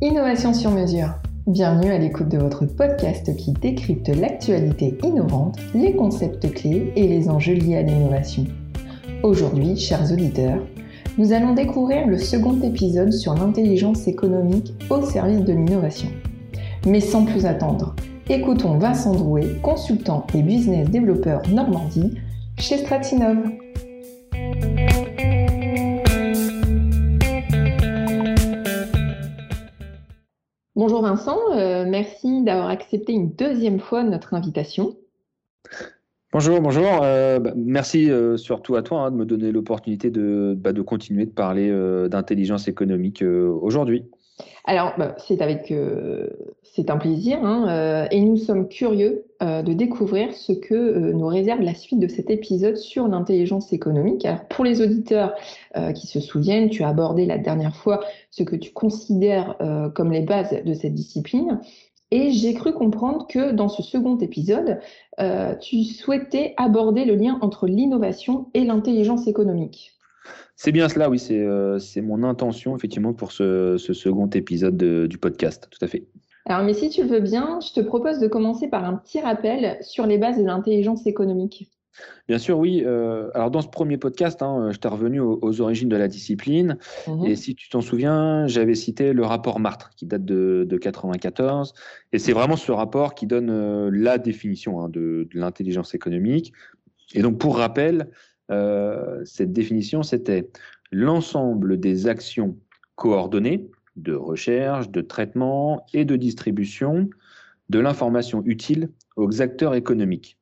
Innovation sur mesure. Bienvenue à l'écoute de votre podcast qui décrypte l'actualité innovante, les concepts clés et les enjeux liés à l'innovation. Aujourd'hui, chers auditeurs, nous allons découvrir le second épisode sur l'intelligence économique au service de l'innovation. Mais sans plus attendre, écoutons Vincent Drouet, consultant et business développeur Normandie chez Stratinov. Bonjour Vincent, euh, merci d'avoir accepté une deuxième fois notre invitation. Bonjour, bonjour. Euh, bah, merci euh, surtout à toi hein, de me donner l'opportunité de, bah, de, continuer de parler d'intelligence économique aujourd'hui. Alors, bah, c'est avec, euh, c'est un plaisir, hein, euh, et nous sommes curieux euh, de découvrir ce que nous réserve la suite de cet épisode sur l'intelligence économique. Alors, pour les auditeurs qui se souviennent, tu as abordé la dernière fois ce que tu considères comme les bases de cette discipline. Et j'ai cru comprendre que dans ce second épisode, tu souhaitais aborder le lien entre l'innovation et l'intelligence économique. C'est bien cela, oui, c'est euh, mon intention, effectivement, pour ce, second épisode du podcast, tout à fait. Alors, mais si tu le veux bien, je te propose de commencer par un petit rappel sur les bases de l'intelligence économique. Bien sûr, oui. Euh, alors, dans ce premier podcast, hein, je t'ai revenu aux, origines de la discipline. Mhm. Et si tu t'en souviens, j'avais cité le rapport Martre, qui date de, 1994. Et c'est vraiment ce rapport qui donne euh, la définition hein, de, de l'intelligence économique. Et donc, pour rappel, euh, cette définition, c'était l'ensemble des actions coordonnées de recherche, de traitement et de distribution de l'information utile aux acteurs économiques.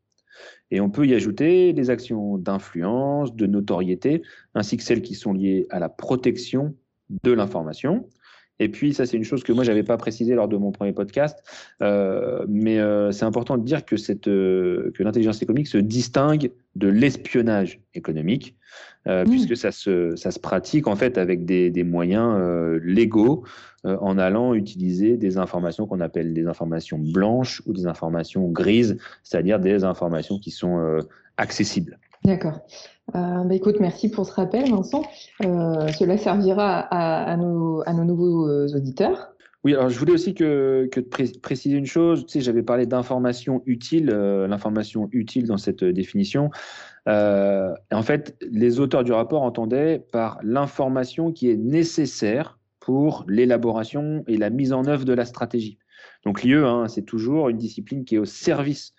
Et on peut y ajouter les actions d'influence, de notoriété, ainsi que celles qui sont liées à la protection de l'information. Et puis, ça, c'est une chose que moi, je n'avais pas précisé lors de mon premier podcast, euh, mais euh, c'est important de dire que, cette, euh, que l'intelligence économique se distingue de l'espionnage économique, mmh. puisque ça se, ça se pratique en fait avec des, des moyens légaux en allant utiliser des informations qu'on appelle des informations blanches ou des informations grises, c'est-à-dire des informations qui sont accessibles. D'accord. Euh, bah, écoute, merci pour ce rappel, Vincent. Euh, cela servira à, nos, nouveaux euh, auditeurs. Oui, alors je voulais aussi que, préciser une chose. Tu sais, j'avais parlé d'information utile, l'information utile dans cette définition. en fait, les auteurs du rapport entendaient par l'information qui est nécessaire pour l'élaboration et la mise en œuvre de la stratégie. Donc l'IE, hein, c'est toujours une discipline qui est au service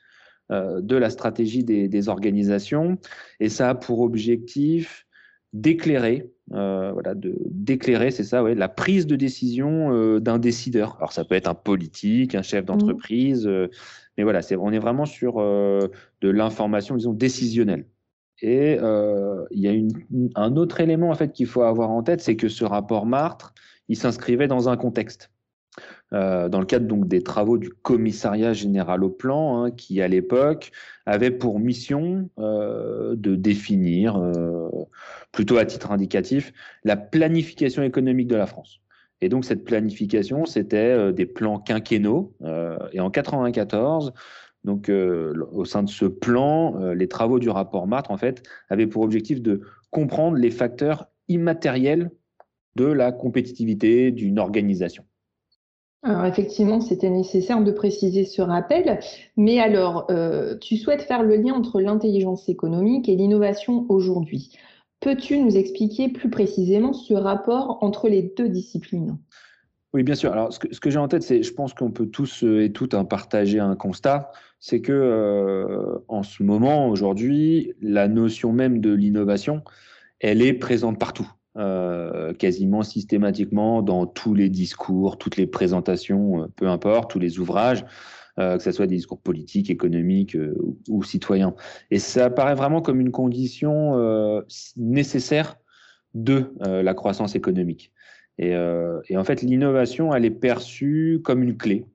de la stratégie des, organisations. Et ça a pour objectif d'éclairer, euh, voilà, d'éclairer, c'est ça, ouais, la prise de décision euh, d'un décideur. Alors ça peut être un politique, un chef d'entreprise, mmh. mais voilà, c'est, on est vraiment sur de l'information, disons, décisionnelle. Et il y a un autre élément en fait qu'il faut avoir en tête, c'est que ce rapport Martre, il s'inscrivait dans un contexte. Euh, dans le cadre donc des travaux du commissariat général au plan, hein, qui à l'époque avait pour mission euh, de définir, euh, plutôt à titre indicatif, la planification économique de la France. Et donc cette planification, c'était des plans quinquennaux. et en 94, donc au sein de ce plan, les travaux du rapport Martre en fait avaient pour objectif de comprendre les facteurs immatériels de la compétitivité d'une organisation. Alors effectivement, c'était nécessaire de préciser ce rappel, mais alors, euh, tu souhaites faire le lien entre l'intelligence économique et l'innovation aujourd'hui. Peux-tu nous expliquer plus précisément ce rapport entre les deux disciplines? Oui, bien sûr. Alors, ce que, j'ai en tête, c'est, je pense qu'on peut tous et toutes hein, partager un constat, c'est que euh, en ce moment, aujourd'hui, la notion même de l'innovation, elle est présente partout. Euh, quasiment systématiquement dans tous les discours, toutes les présentations, euh, peu importe, tous les ouvrages, euh, que ce soit des discours politiques, économiques ou, citoyens. Et ça apparaît vraiment comme une condition nécessaire de la croissance économique. Et, et en fait, l'innovation, elle est perçue comme une clé,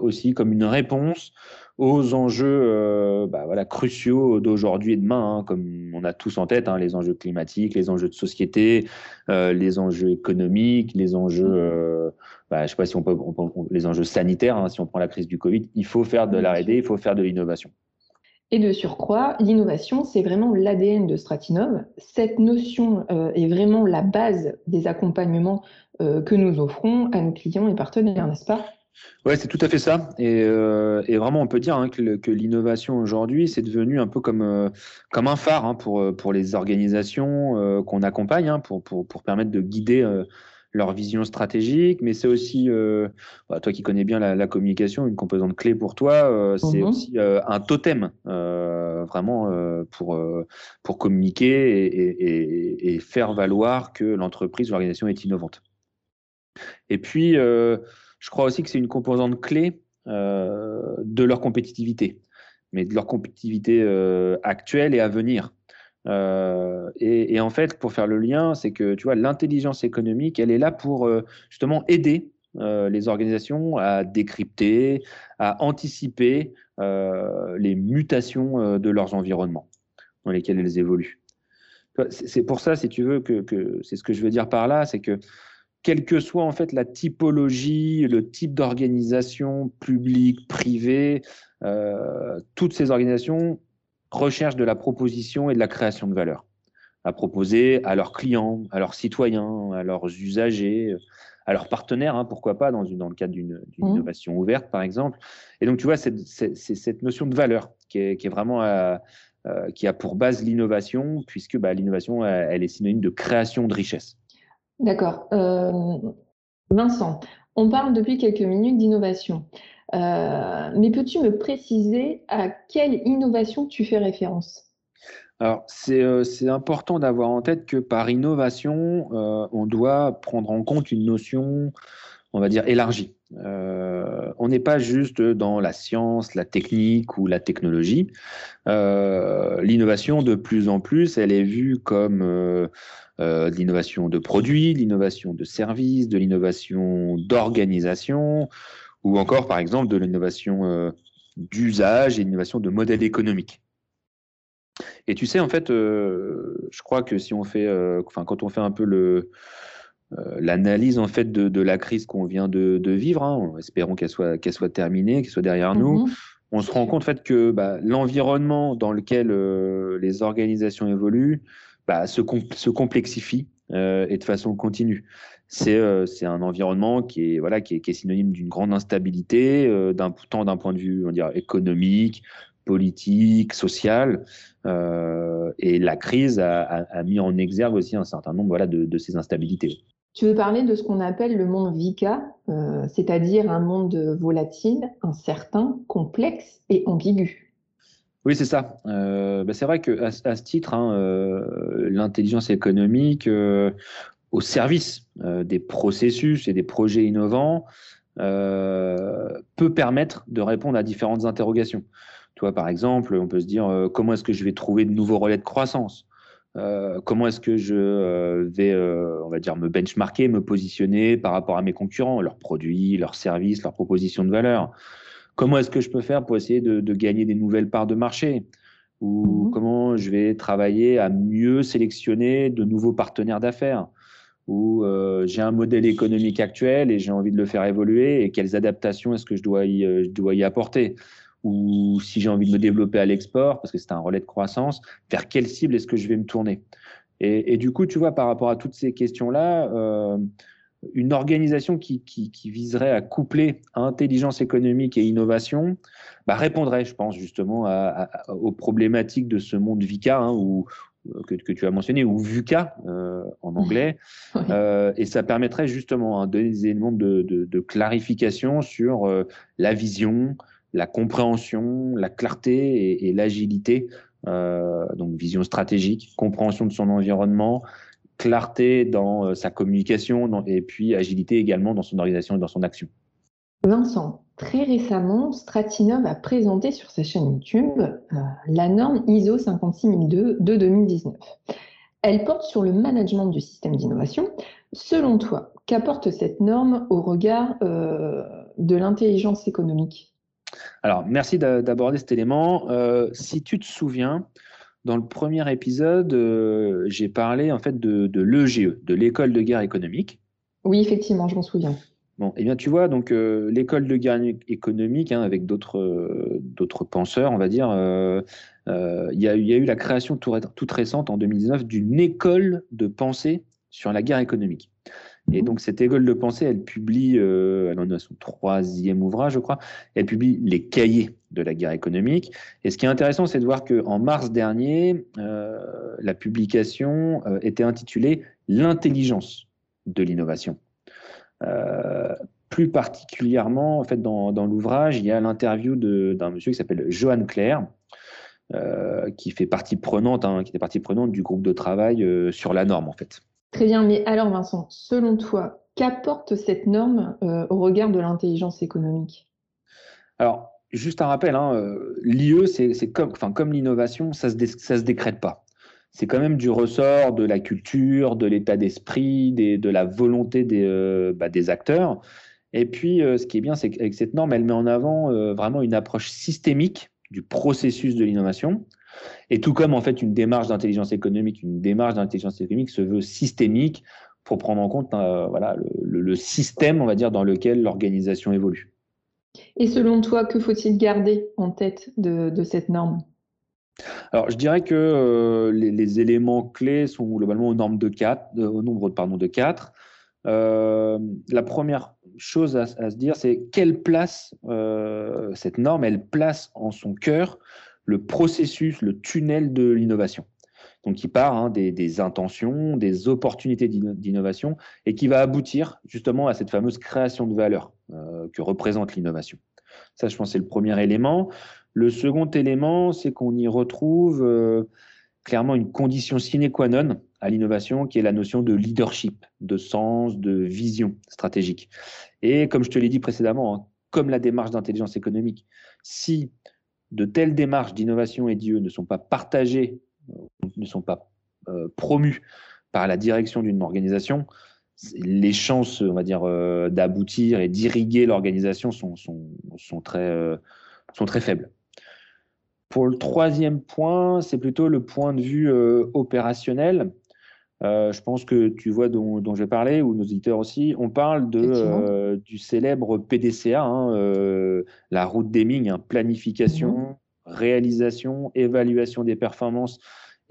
aussi comme une réponse aux enjeux euh, bah, voilà, cruciaux d'aujourd'hui et demain, hein, comme on a tous en tête, hein, les enjeux climatiques, les enjeux de société, euh, les enjeux économiques, les enjeux, euh, bah, je sais pas si on peut, les enjeux sanitaires, hein, si on prend la crise du Covid, il faut faire de la R&D, il faut faire de l'innovation. Et de surcroît, l'innovation, c'est vraiment l'ADN de Stratinov. Cette notion euh, est vraiment la base des accompagnements euh, que nous offrons à nos clients et partenaires, n'est-ce pas? Oui, c'est tout à fait ça. Et, euh, vraiment, on peut dire hein, que, l'innovation aujourd'hui, c'est devenu un peu comme, comme un phare hein, pour, pour les organisations qu'on accompagne, hein, pour, pour, pour, permettre de guider leur vision stratégique, mais c'est aussi, euh, bah, toi qui connais bien la, communication, une composante clé pour toi, euh, c'est mhm. aussi euh, un totem, vraiment pour, pour communiquer et, et, faire valoir que l'entreprise, l'organisation est innovante. Et puis, je crois aussi que c'est une composante clé de leur compétitivité, mais de leur compétitivité actuelle et à venir. Euh, et, en fait, pour faire le lien, c'est que tu vois, l'intelligence économique, elle est là pour euh, justement aider euh, les organisations à décrypter, à anticiper les mutations de leurs environnements dans lesquels elles évoluent. C'est pour ça, si tu veux, que c'est ce que je veux dire par là, c'est que quelle que soit en fait la typologie, le type d'organisation publique, privée, toutes ces organisations recherche de la proposition et de la création de valeur à proposer à leurs clients, à leurs citoyens, à leurs usagers, à leurs partenaires, hein, pourquoi pas, dans, une, dans le cadre d'une mmh. innovation ouverte, par exemple. Et donc, tu vois, c'est cette notion de valeur qui est, qui est vraiment euh, euh, qui a pour base l'innovation, puisque bah, l'innovation, elle, est synonyme de création de richesse. D'accord. Euh, Vincent, on parle depuis quelques minutes d'innovation. Euh, mais peux-tu me préciser à quelle innovation tu fais référence? Alors, euh, c'est important d'avoir en tête que par innovation, on doit prendre en compte une notion, on va dire, élargie. On n'est pas juste dans la science, la technique ou la technologie. L'innovation, de plus en plus, elle est vue comme l'innovation de produits, l'innovation de services, de l'innovation d'organisation, ou encore par exemple de l'innovation euh, d'usage et l'innovation de modèle économique. Et tu sais, en fait, euh, je crois que si on fait, euh, enfin, quand on fait un peu le, l'analyse en fait de, la crise qu'on vient de, vivre, hein, espérons qu'elle soit, qu'elle soit terminée, qu'elle soit derrière nous, mm-hmm. on se rend compte en fait que bah, l'environnement dans lequel les organisations évoluent bah, se, se, complexifie et de façon continue. Euh, c'est un environnement qui est, voilà, qui est, synonyme d'une grande instabilité, euh, tant d'un point de vue on dirait, économique, politique, social. Euh, et la crise a, mis en exergue aussi un certain nombre voilà, de, ces instabilités. Tu veux parler de ce qu'on appelle le monde VICA, c'est-à-dire un monde volatile, incertain, complexe et ambigu. Oui, c'est ça. Bah, c'est vrai qu'à à ce titre, hein, l'intelligence économique, au service euh, des processus et des projets innovants euh, peut permettre de répondre à différentes interrogations. Toi, par exemple, on peut se dire euh, comment est-ce que je vais trouver de nouveaux relais de croissance? Comment est-ce que je vais, on va dire, me benchmarker, me positionner par rapport à mes concurrents, leurs produits, leurs services, leurs propositions de valeur? Comment est-ce que je peux faire pour essayer de, gagner des nouvelles parts de marché? Ou mmh comment je vais travailler à mieux sélectionner de nouveaux partenaires d'affaires? Euh, j'ai un modèle économique actuel et j'ai envie de le faire évoluer et quelles adaptations est-ce que je dois y, euh, je dois y apporter? Ou si j'ai envie de me développer à l'export parce que c'est un relais de croissance, vers quelle cible est-ce que je vais me tourner? Et, et, du coup, tu vois, par rapport à toutes ces questions-là, euh, une organisation qui, qui, qui, viserait à coupler intelligence économique et innovation bah, répondrait, je pense, justement à, aux problématiques de ce monde VICA, hein, où, euh, que, que, tu as mentionné, ou VUCA euh, en anglais. Euh, et ça permettrait justement hein, des éléments de, de, de clarification sur euh, la vision, la compréhension, la clarté et, l'agilité. Euh, donc vision stratégique, compréhension de son environnement, clarté dans sa communication et puis agilité également dans son organisation et dans son action. Vincent, Très récemment, Stratinov a présenté sur sa chaîne YouTube euh, la norme ISO 56002 de 2019. Elle porte sur le management du système d'innovation. Selon toi, qu'apporte cette norme au regard euh, de l'intelligence économique? Alors, merci d'aborder cet élément. Euh, si tu te souviens, dans le premier épisode, j'ai parlé en fait de, de l'EGE, de l'école de guerre économique. Oui, effectivement, je m'en souviens. Bon, eh bien, tu vois, donc l'école de guerre économique, hein, avec d'autres d'autres penseurs, on va dire, il y, a eu la création toute récente en 2019 d'une école de pensée sur la guerre économique. Et donc, cette école de pensée, elle publie, euh, elle en a son troisième ouvrage, je crois, elle publie les cahiers de la guerre économique. Et ce qui est intéressant, c'est de voir qu'en mars dernier, euh, la publication euh, était intitulée L'intelligence de l'innovation. plus particulièrement, en fait, dans, dans l'ouvrage, il y a l'interview d'un monsieur qui s'appelle Johan Claire, qui fait partie prenante, hein, qui était partie prenante du groupe de travail sur la norme, en fait. Très bien, mais alors Vincent, selon toi, qu'apporte cette norme euh, au regard de l'intelligence économique? Alors, juste un rappel, hein, euh, l'IE, c'est comme, l'innovation, ça ne se, se décrète pas. C'est quand même du ressort de la culture, de l'état d'esprit, de la volonté des, euh, bah, des acteurs. Et puis, ce qui est bien, c'est qu'avec cette norme, elle met en avant vraiment une approche systémique du processus de l'innovation. Et tout comme en fait une démarche d'intelligence économique, une démarche d'intelligence économique se veut systémique pour prendre en compte euh, voilà, le, système, on va dire, dans lequel l'organisation évolue. Et selon toi, que faut-il garder en tête de, cette norme? Alors, je dirais que euh, les, éléments clés sont globalement au, nombre de quatre, au nombre pardon, de quatre. Euh, la première chose à, se dire, c'est quelle place cette norme, elle place en son cœur le processus, le tunnel de l'innovation. Donc, qui part hein, des, intentions, des opportunités d'innovation et qui va aboutir justement à cette fameuse création de valeur euh, que représente l'innovation. Ça, je pense, c'est le premier élément. Le second élément, c'est qu'on y retrouve euh, clairement une condition sine qua non à l'innovation, qui est la notion de leadership, de sens, de vision stratégique. Et comme je te l'ai dit précédemment, hein, comme la démarche d'intelligence économique, si de telles démarches d'innovation et d'IE ne sont pas partagées, euh, ne sont pas euh, promues par la direction d'une organisation, les chances, on va euh, d'aboutir et d'irriguer l'organisation sont très faibles. Pour le troisième point, c'est plutôt le point de vue opérationnel. Euh, je pense que tu vois dont, dont je vais parler, ou nos auditeurs aussi. On parle de, euh, du célèbre PDCA, hein, euh, la route d'Eming, hein, planification, mhm. réalisation, évaluation des performances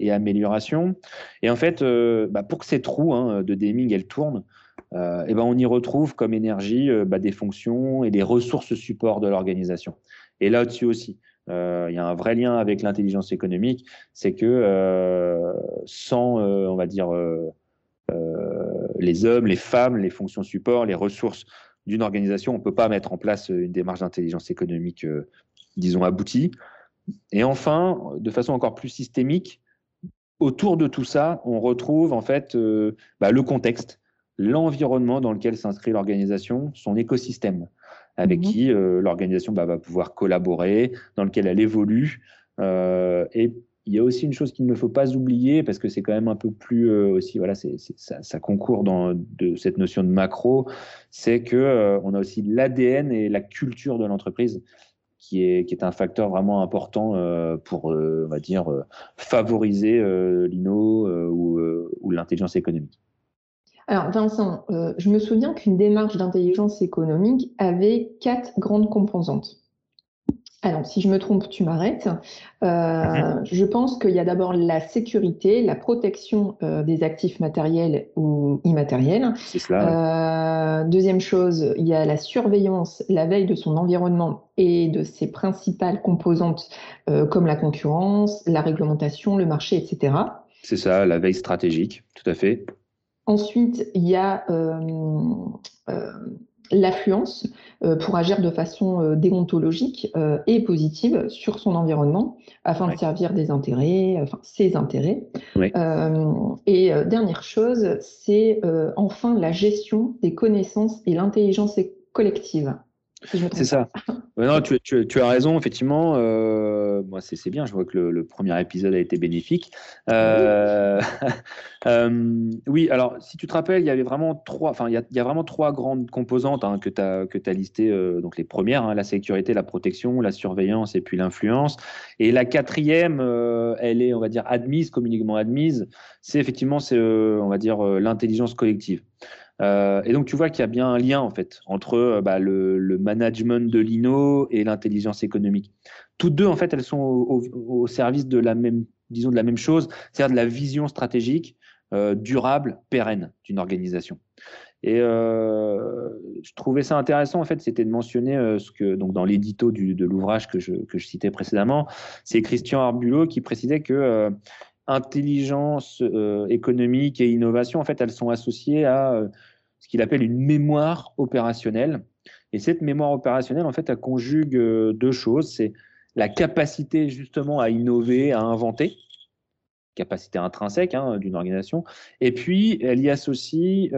et amélioration. Et en fait, bah, pour que cette roue hein, de Deming elle tourne, et ben on y retrouve comme énergie bah, des fonctions et des ressources support de l'organisation. Et là-dessus aussi, il y a un vrai lien avec l'intelligence économique, c'est que euh, sans, euh, on va dire, les hommes, les femmes, les fonctions support, les ressources d'une organisation, on ne peut pas mettre en place une démarche d'intelligence économique, disons, aboutie. Et enfin, de façon encore plus systémique, autour de tout ça, on retrouve en fait bah, le contexte, l'environnement dans lequel s'inscrit l'organisation, son écosystème avec mhm. qui euh, l'organisation bah, va pouvoir collaborer, dans lequel elle évolue. Euh, et il y a aussi une chose qu'il ne faut pas oublier, parce que c'est quand même un peu plus euh, aussi, voilà, c'est, ça, ça, concourt dans de cette notion de macro, c'est que on a aussi l'ADN et la culture de l'entreprise qui est, qui est un facteur vraiment important pour, on va dire, favoriser l'INO ou, ou l'intelligence économique. Alors Vincent, euh, je me souviens qu'une démarche d'intelligence économique avait quatre grandes composantes. Alors, si je me trompe, tu m'arrêtes. Euh, mhm. Je pense qu'il y a d'abord la sécurité, la protection euh, des actifs matériels ou immatériels. C'est cela. deuxième chose, il y a la surveillance, la veille de son environnement et de ses principales composantes comme la concurrence, la réglementation, le marché, etc. C'est ça, la veille stratégique, tout à fait. Ensuite, il y a euh, euh, l'affluence euh, pour agir de façon déontologique et positive sur son environnement afin de servir des intérêts, enfin ses intérêts. et dernière chose, c'est enfin la gestion des connaissances et l'intelligence collective. C'est ça. non, tu, tu, as raison, effectivement. Euh, c'est bien. Je vois que le, premier épisode a été bénéfique. Euh, euh, oui, alors, si tu te rappelles, il y avait vraiment trois. Enfin, il y, a, vraiment trois grandes composantes hein, que tu as, que as listées. donc, les premières, hein, la sécurité, la protection, la surveillance et puis l'influence. Et la quatrième, elle est, on va dire, admise, communiquement admise. C'est effectivement, c'est, on va dire, l'intelligence collective. Et donc, tu vois qu'il y a bien un lien, en fait, entre bah, le, management de l'INO et l'intelligence économique. Toutes deux, en fait, elles sont au, service de la même, disons, de la même chose, c'est-à-dire de la vision stratégique durable, pérenne d'une organisation. Et euh, je trouvais ça intéressant, en fait, c'était de mentionner euh, ce que, donc dans l'édito de l'ouvrage que je, que je, citais précédemment, c'est Christian Arbulot qui précisait que euh, intelligence économique et innovation, en fait, elles sont associées à ce qu'il appelle une mémoire opérationnelle. Et cette mémoire opérationnelle, en fait, elle conjugue deux choses. C'est la capacité justement à innover, à inventer, capacité intrinsèque hein, d'une organisation. Et puis, elle y associe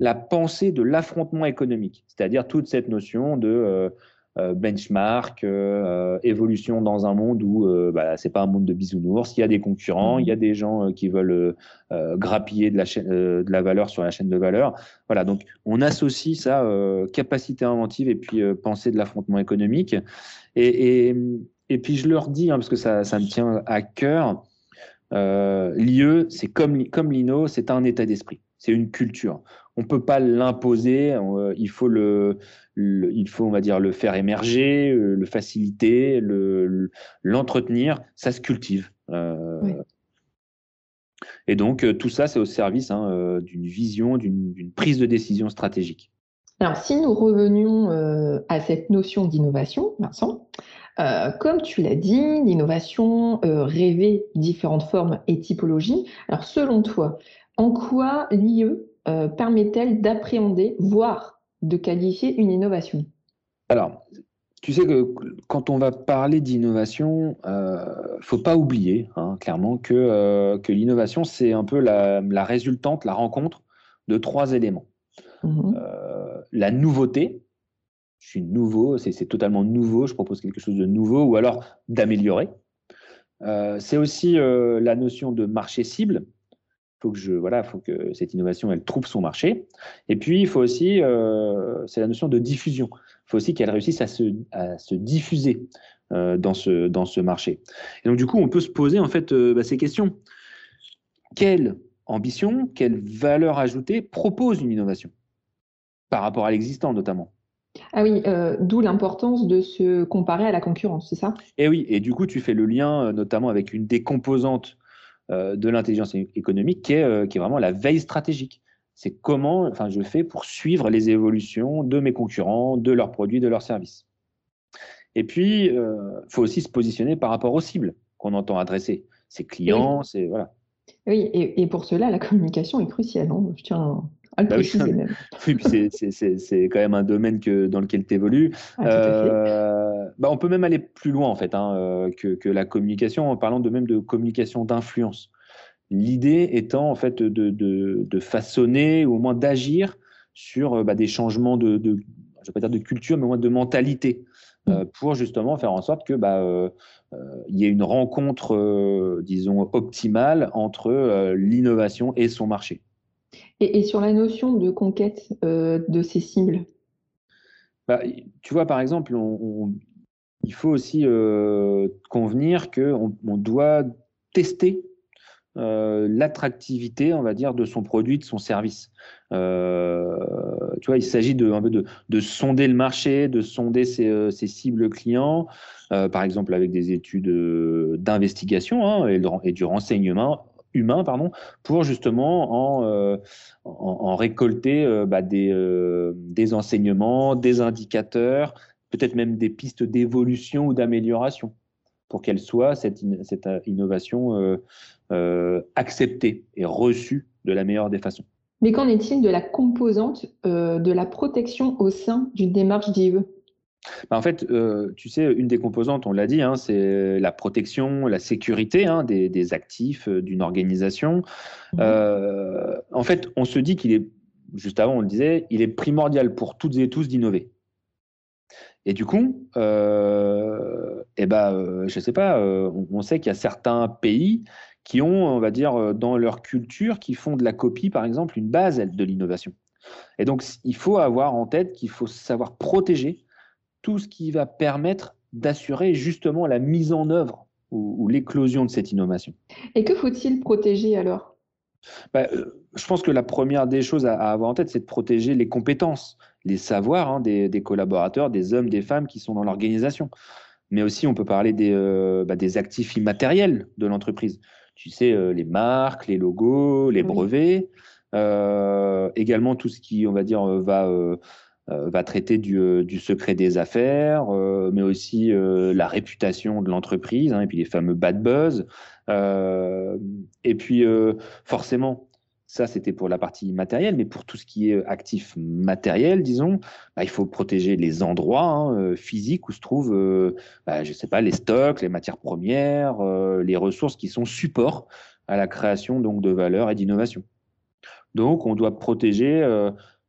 la pensée de l'affrontement économique, c'est-à-dire toute cette notion de euh, euh, benchmark, euh, évolution dans un monde où bah, c'est pas un monde de bisounours, il y a des concurrents, il y a des gens qui veulent grappiller de la, chaîne, de la valeur sur la chaîne de valeur. Voilà, donc on associe ça capacité inventive et puis pensée de l'affrontement économique. Et, et, puis je leur dis, hein, parce que ça, ça, me tient à cœur, l'IE, c'est comme, comme l'INO, c'est un état d'esprit, c'est une culture on peut pas l'imposer. Euh, il faut le, il faut, on va dire, le faire émerger, euh, le faciliter, l'entretenir. ça se cultive. Euh. Et donc tout ça, c'est au service hein, d'une vision, d'une prise de décision stratégique. Alors, si nous revenions à cette notion d'innovation, Vincent, comme tu l'as dit, l'innovation rêvait différentes formes et typologies. Alors, selon toi, en quoi l'IE euh, permet-elle d'appréhender, voire de qualifier une innovation? Alors, tu sais que quand on va parler d'innovation, il euh, ne faut pas oublier hein, clairement que, euh, que l'innovation, c'est un peu la, résultante, la rencontre de trois éléments. Mmh la nouveauté, je suis nouveau, c'est totalement nouveau, je propose quelque chose de nouveau, ou alors d'améliorer. c'est aussi la notion de marché cible, faut que je voilà, faut que cette innovation elle trouve son marché. Et puis il faut aussi, euh, c'est la notion de diffusion. Il faut aussi qu'elle réussisse à se, à se diffuser euh, dans ce dans ce marché. Et donc du coup, on peut se poser en fait euh, bah, ces questions. Quelle ambition, quelle valeur ajoutée propose une innovation? Par rapport à l'existant notamment ah oui, d'où l'importance de se comparer à la concurrence, c'est ça? Et eh oui, et du coup, tu fais le lien notamment avec une des composantes de l'intelligence économique qui est, euh, qui est vraiment la veille stratégique. C'est comment enfin, je fais pour suivre les évolutions de mes concurrents, de leurs produits, de leurs services. Et puis, il euh, faut aussi se positionner par rapport aux cibles qu'on entend adresser. Ses clients, c'est voilà. Oui, et, pour cela, la communication est cruciale. Hein. Je tiens à le bah préciser oui, même. Oui, c'est quand même un domaine que, dans lequel tu évolues. Bah, on peut même aller plus loin en fait hein, euh, que, la communication en parlant de même de communication d'influence. L'idée étant en fait de, façonner ou au moins d'agir sur euh, bah, des changements de, je vais pas dire de culture, mais au moins de mentalité, euh, mm. pour justement faire en sorte que bah, y ait une rencontre, disons, optimale entre l'innovation et son marché. Et, sur la notion de conquête de ces cibles, tu vois, par exemple, on, il faut aussi euh, convenir qu'on on doit tester euh, l'attractivité, on va dire, de son produit, de son service. Euh, tu vois, il s'agit de, un peu de, de, sonder le marché, de sonder ses, cibles clients, par exemple avec des études d'investigation hein, et, du renseignement humain, pardon, pour justement en, récolter bah, des enseignements, des indicateurs, peut-être même des pistes d'évolution ou d'amélioration pour qu'elle soit, cette, cette euh, innovation, euh, euh, acceptée et reçue de la meilleure des façons. Mais qu'en est-il de la composante de la protection au sein d'une démarche d'IE? Bah, en fait, tu sais, une des composantes, on l'a dit, hein, c'est la protection, la sécurité hein, des, actifs d'une organisation. Mmh. en fait, on se dit qu'il est, juste avant, on le disait, il est primordial pour toutes et tous d'innover. Et du coup, euh, eh ben, euh, je ne sais pas, euh, on, sait qu'il y a certains pays qui ont, on va dire, dans leur culture, qui font de la copie, par exemple, une base de l'innovation. Et donc, il faut avoir en tête qu'il faut savoir protéger tout ce qui va permettre d'assurer justement la mise en œuvre ou, l'éclosion de cette innovation. Et que faut-il protéger alors? Bah, Je pense que la première des choses à, avoir en tête, c'est de protéger les compétences, les savoirs hein, des, des, collaborateurs, des hommes, des femmes qui sont dans l'organisation. Mais aussi, on peut parler des, bah, des actifs immatériels de l'entreprise. Tu sais, les marques, les logos, les brevets. également tout ce qui, on va dire, va euh, va traiter du, euh, du, secret des affaires, euh, mais aussi la réputation de l'entreprise, hein, et puis les fameux bad buzz. et puis, forcément, ça, c'était pour la partie matérielle, mais pour tout ce qui est actif matériel, disons, bah, il faut protéger les endroits hein, physiques où se trouvent, bah, je sais pas, les stocks, les matières premières, les ressources qui sont supports à la création donc de valeur et d'innovation. Donc, on doit protéger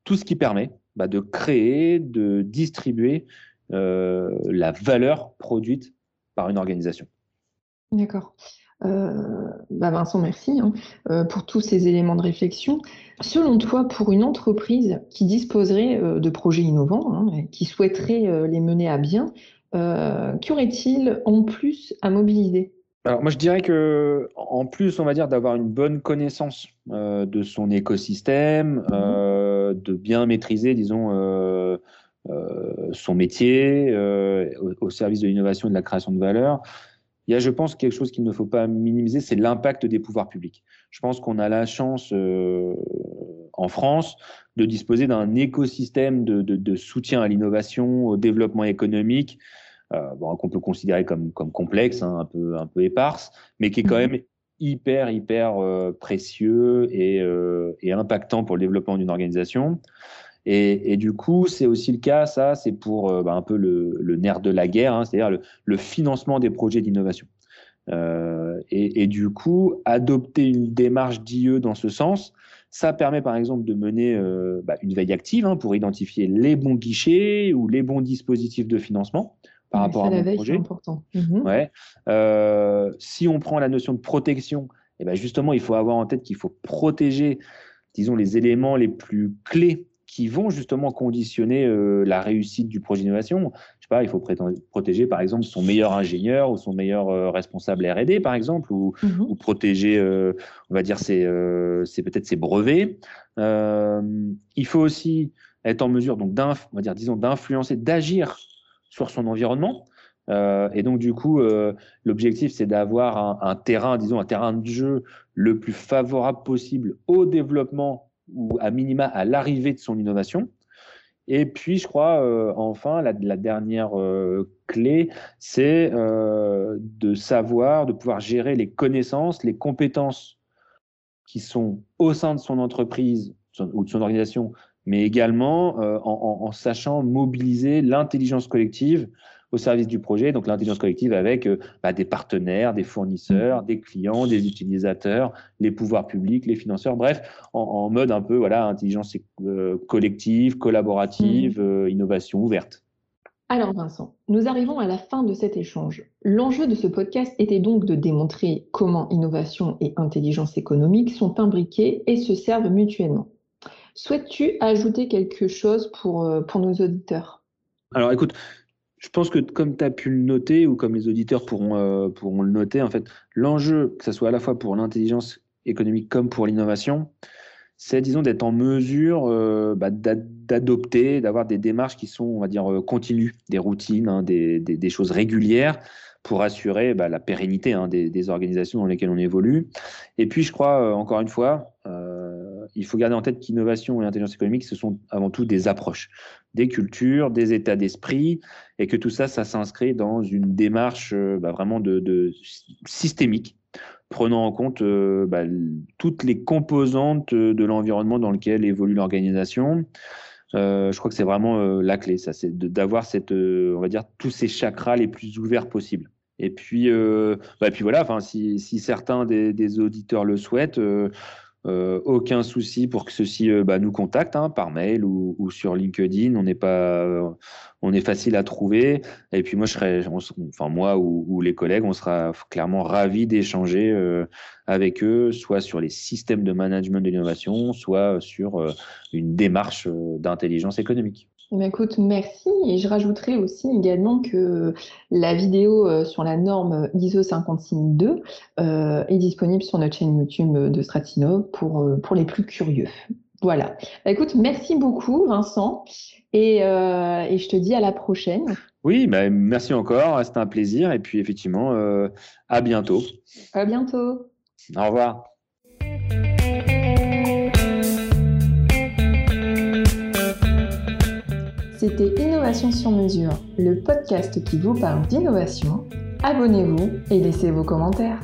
tout ce qui permet bah, de créer, de distribuer euh, la valeur produite par une organisation. D'accord. Euh, bah, Vincent, merci hein, euh, pour tous ces éléments de réflexion. Selon toi, pour une entreprise qui disposerait de projets innovants, hein, qui souhaiterait les mener à bien, qu'y aurait-il en plus à mobiliser? Alors moi je dirais que en plus on va dire d'avoir une bonne connaissance de son écosystème, mmh de bien maîtriser, disons, euh, euh, son métier euh, au, service de l'innovation et de la création de valeur. Il y a, je pense, quelque chose qu'il ne faut pas minimiser, c'est l'impact des pouvoirs publics. Je pense qu'on a la chance en France de disposer d'un écosystème de, soutien à l'innovation, au développement économique, qu'on peut considérer comme, comme complexe, hein, un, peu, un peu éparse, mais qui est quand mmh même hyper, hyper euh, précieux euh, et, impactant pour le développement d'une organisation. Et, du coup, c'est aussi le cas, ça, c'est pour euh, bah, un peu le, nerf de la guerre, hein, c'est-à-dire le, financement des projets d'innovation. Et, du coup, adopter une démarche d'IE dans ce sens, ça permet par exemple de mener bah, une veille active hein, pour identifier les bons guichets ou les bons dispositifs de financement par rapport à mon projet. important. Mhm. Ouais. Euh, si on prend la notion de protection, et eh ben justement, il faut avoir en tête qu'il faut protéger, disons, les éléments les plus clés qui vont justement conditionner euh, la réussite du projet d'innovation. Je sais pas, il faut protéger par exemple son meilleur ingénieur ou son meilleur euh, responsable R&D par exemple, ou, mhm. ou protéger, on va dire, c'est peut-être ses brevets. il faut aussi être en mesure donc on va dire, disons, d'influencer, d'agir sur son environnement. Euh, et donc, du coup, euh, l'objectif, c'est d'avoir un, terrain, disons, un terrain de jeu le plus favorable possible au développement ou à minima à l'arrivée de son innovation. Et puis, je crois, euh, enfin, la, dernière clé, c'est de savoir, de pouvoir gérer les connaissances, les compétences qui sont au sein de son entreprise ou de son organisation mais également euh, en, sachant mobiliser l'intelligence collective au service du projet. Donc l'intelligence collective avec euh, bah, des partenaires, des fournisseurs, des clients, des utilisateurs, les pouvoirs publics, les financeurs, bref, en, mode un peu voilà intelligence euh, collective, collaborative, mmh. innovation ouverte. Alors Vincent, nous arrivons à la fin de cet échange. L'enjeu de ce podcast était donc de démontrer comment innovation et intelligence économique sont imbriquées et se servent mutuellement. Souhaites-tu ajouter quelque chose pour, euh, pour nos auditeurs? Alors écoute, je pense que comme tu as pu le noter, ou comme les auditeurs pourront, euh, pourront le noter, en fait, l'enjeu, que ce soit à la fois pour l'intelligence économique comme pour l'innovation, c'est, disons, d'être en mesure euh, bah, d'adopter, d'avoir des démarches qui sont, on va dire, continues, des routines, hein, des, des, choses régulières pour assurer bah, la pérennité hein, des, organisations dans lesquelles on évolue. Et puis, je crois, encore une fois, il faut garder en tête qu'innovation et intelligence économique, ce sont avant tout des approches, des cultures, des états d'esprit, et que tout ça, ça s'inscrit dans une démarche euh, bah, vraiment de, systémique, prenant en compte euh, bah, toutes les composantes de l'environnement dans lequel évolue l'organisation. Euh, je crois que c'est vraiment la clé, ça, c'est d'avoir cette, on va dire, tous ces chakras les plus ouverts possibles. Et puis, bah, puis voilà, si, certains des, auditeurs le souhaitent, aucun souci pour que ceux-ci euh, bah, nous contactent hein, par mail ou, sur LinkedIn. On n'est pas, euh, on est facile à trouver. Et puis moi, je serais, enfin moi ou, les collègues, on sera clairement ravis d'échanger avec eux, soit sur les systèmes de management de l'innovation, soit sur une démarche d'intelligence économique. Eh écoute, merci. Et je rajouterai aussi également que la vidéo euh, sur la norme ISO 56002 euh, est disponible sur notre chaîne YouTube de Stratino pour, euh, pour les plus curieux. Voilà. Bah, écoute, merci beaucoup, Vincent. Et, et, je te dis à la prochaine. Oui, bah, merci encore. C'était un plaisir. Et puis, effectivement, à bientôt. À bientôt. Au revoir. C'était Innovation sur mesure, le podcast qui vous parle d'innovation. Abonnez-vous et laissez vos commentaires.